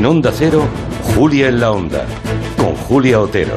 En Onda Cero, Julia en la Onda, con Julia Otero.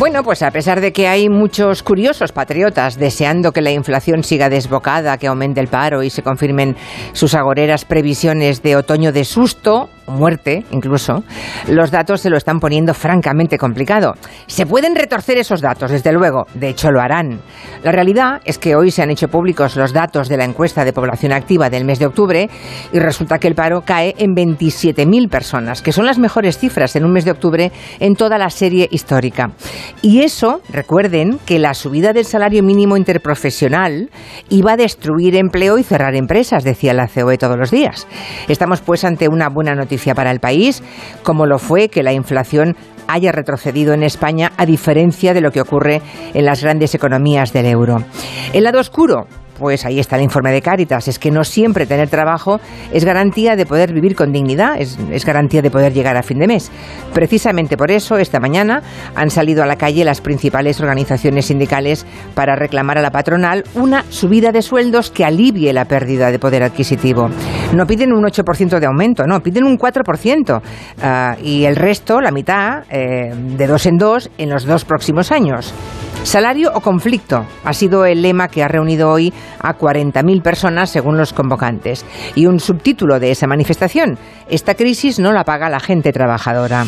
Bueno, pues a pesar de que hay muchos curiosos patriotas deseando que la inflación siga desbocada, que aumente el paro y se confirmen sus agoreras previsiones de otoño de susto, muerte incluso, los datos se lo están poniendo francamente complicado. Se pueden retorcer esos datos, desde luego, de hecho lo harán. La realidad es que hoy se han hecho públicos los datos de la encuesta de población activa del mes de octubre y resulta que el paro cae en 27.000 personas, que son las mejores cifras en un mes de octubre en toda la serie histórica. Y eso, recuerden que la subida del salario mínimo interprofesional iba a destruir empleo y cerrar empresas, decía la COE todos los días. Estamos pues ante una buena noticia para el país, como lo fue que la inflación haya retrocedido en España a diferencia de lo que ocurre en las grandes economías del euro. El lado oscuro, pues ahí está el informe de Cáritas, es que no siempre tener trabajo es garantía de poder vivir con dignidad, es, garantía de poder llegar a fin de mes. Precisamente por eso, esta mañana han salido a la calle las principales organizaciones sindicales para reclamar a la patronal una subida de sueldos que alivie la pérdida de poder adquisitivo. No piden un 8% de aumento, no, piden un 4% ah, y el resto, la mitad, eh, de dos en dos en los dos próximos años. Salario o conflicto ha sido el lema que ha reunido hoy a 40.000 personas según los convocantes. Y un subtítulo de esa manifestación, esta crisis no la paga la gente trabajadora.